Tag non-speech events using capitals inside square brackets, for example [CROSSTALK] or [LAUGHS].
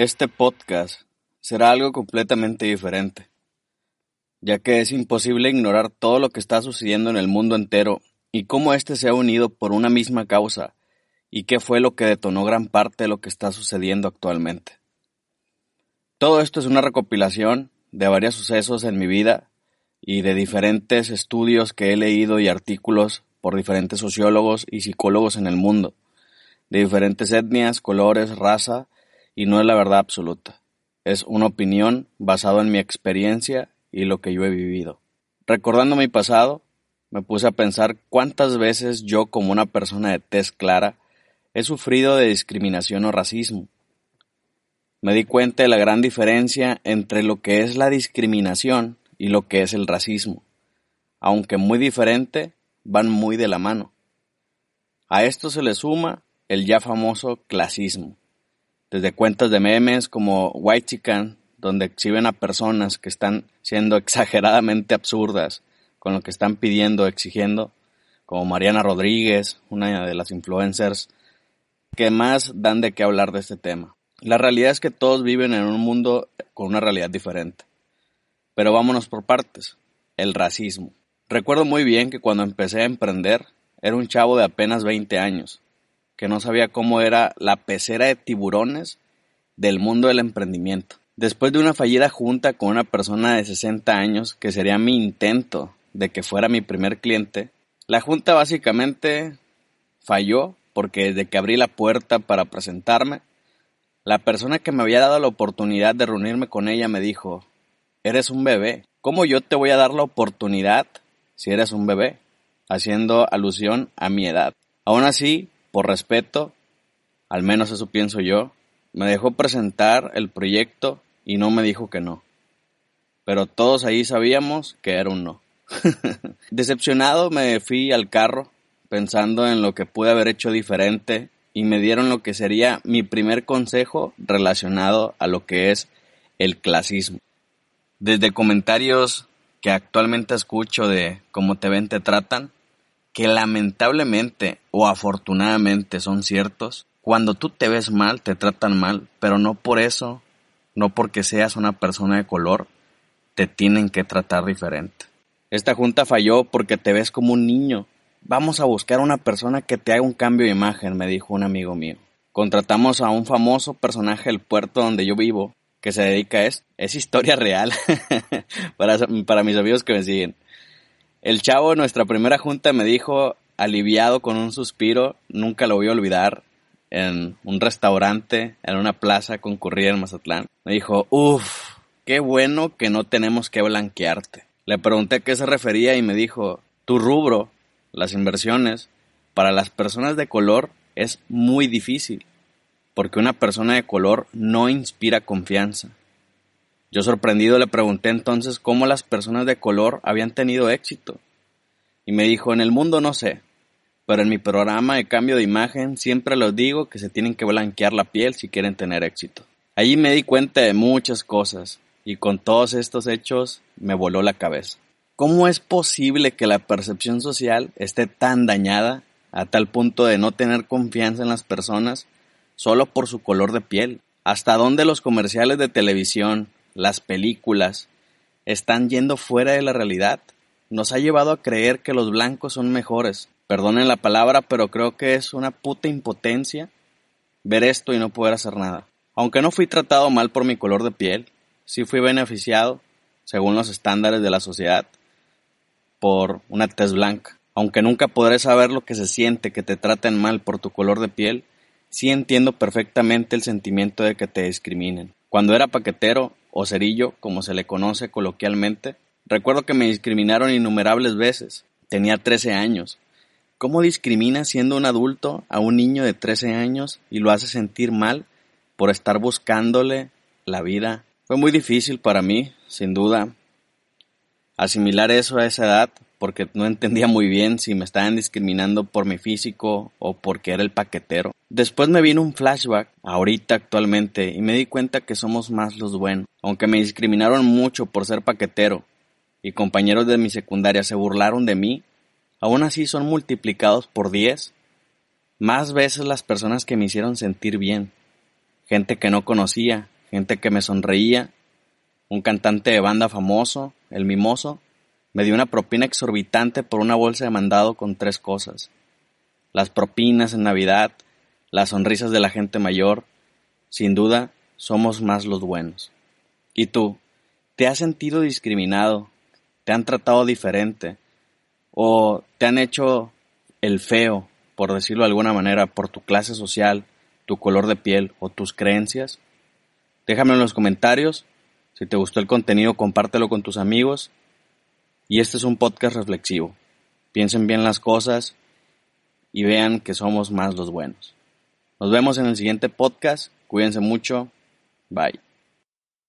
Este podcast será algo completamente diferente, ya que es imposible ignorar todo lo que está sucediendo en el mundo entero y cómo éste se ha unido por una misma causa y qué fue lo que detonó gran parte de lo que está sucediendo actualmente. Todo esto es una recopilación de varios sucesos en mi vida y de diferentes estudios que he leído y artículos por diferentes sociólogos y psicólogos en el mundo, de diferentes etnias, colores, raza, y no es la verdad absoluta. Es una opinión basada en mi experiencia y lo que yo he vivido. Recordando mi pasado, me puse a pensar cuántas veces yo como una persona de tez clara he sufrido de discriminación o racismo. Me di cuenta de la gran diferencia entre lo que es la discriminación y lo que es el racismo. Aunque muy diferente, van muy de la mano. A esto se le suma el ya famoso clasismo desde cuentas de memes como White Chicken, donde exhiben a personas que están siendo exageradamente absurdas con lo que están pidiendo, exigiendo, como Mariana Rodríguez, una de las influencers, que más dan de qué hablar de este tema. La realidad es que todos viven en un mundo con una realidad diferente. Pero vámonos por partes. El racismo. Recuerdo muy bien que cuando empecé a emprender, era un chavo de apenas 20 años, que no sabía cómo era la pecera de tiburones del mundo del emprendimiento. Después de una fallida junta con una persona de 60 años, que sería mi intento de que fuera mi primer cliente, la junta básicamente falló porque desde que abrí la puerta para presentarme, la persona que me había dado la oportunidad de reunirme con ella me dijo, eres un bebé, ¿cómo yo te voy a dar la oportunidad si eres un bebé? Haciendo alusión a mi edad. Aún así, por respeto, al menos eso pienso yo, me dejó presentar el proyecto y no me dijo que no. Pero todos ahí sabíamos que era un no. [LAUGHS] Decepcionado me fui al carro pensando en lo que pude haber hecho diferente y me dieron lo que sería mi primer consejo relacionado a lo que es el clasismo. Desde comentarios que actualmente escucho de cómo te ven, te tratan, que lamentablemente o afortunadamente son ciertos, cuando tú te ves mal, te tratan mal, pero no por eso, no porque seas una persona de color, te tienen que tratar diferente. Esta junta falló porque te ves como un niño. Vamos a buscar a una persona que te haga un cambio de imagen, me dijo un amigo mío. Contratamos a un famoso personaje del puerto donde yo vivo, que se dedica a esto. Es historia real [LAUGHS] para, para mis amigos que me siguen. El chavo en nuestra primera junta me dijo, aliviado con un suspiro, nunca lo voy a olvidar, en un restaurante, en una plaza concurrida en Mazatlán. Me dijo, uff, qué bueno que no tenemos que blanquearte. Le pregunté a qué se refería y me dijo, tu rubro, las inversiones, para las personas de color es muy difícil, porque una persona de color no inspira confianza. Yo sorprendido le pregunté entonces cómo las personas de color habían tenido éxito. Y me dijo, en el mundo no sé, pero en mi programa de cambio de imagen siempre les digo que se tienen que blanquear la piel si quieren tener éxito. Allí me di cuenta de muchas cosas y con todos estos hechos me voló la cabeza. ¿Cómo es posible que la percepción social esté tan dañada a tal punto de no tener confianza en las personas solo por su color de piel? ¿Hasta dónde los comerciales de televisión, las películas, están yendo fuera de la realidad. Nos ha llevado a creer que los blancos son mejores. Perdonen la palabra, pero creo que es una puta impotencia ver esto y no poder hacer nada. Aunque no fui tratado mal por mi color de piel, sí fui beneficiado, según los estándares de la sociedad, por una tez blanca. Aunque nunca podré saber lo que se siente que te traten mal por tu color de piel, sí entiendo perfectamente el sentimiento de que te discriminen. Cuando era paquetero, o cerillo, como se le conoce coloquialmente, recuerdo que me discriminaron innumerables veces. Tenía 13 años. ¿Cómo discrimina siendo un adulto a un niño de 13 años y lo hace sentir mal por estar buscándole la vida? Fue muy difícil para mí, sin duda, asimilar eso a esa edad, porque no entendía muy bien si me estaban discriminando por mi físico o porque era el paquetero. Después me vino un flashback, ahorita actualmente, y me di cuenta que somos más los buenos. Aunque me discriminaron mucho por ser paquetero, y compañeros de mi secundaria se burlaron de mí, aún así son multiplicados por 10 más veces las personas que me hicieron sentir bien. gente que no conocía, gente que me sonreía, un cantante de banda famoso, el mimoso, me dio una propina exorbitante por una bolsa de mandado con tres cosas. Las propinas en Navidad, las sonrisas de la gente mayor, sin duda, somos más los buenos. ¿Y tú? ¿Te has sentido discriminado? ¿Te han tratado diferente? ¿O te han hecho el feo, por decirlo de alguna manera, por tu clase social, tu color de piel o tus creencias? Déjame en los comentarios. Si te gustó el contenido, compártelo con tus amigos. Y este es un podcast reflexivo. Piensen bien las cosas y vean que somos más los buenos. Nos vemos en el siguiente podcast. Cuídense mucho. Bye.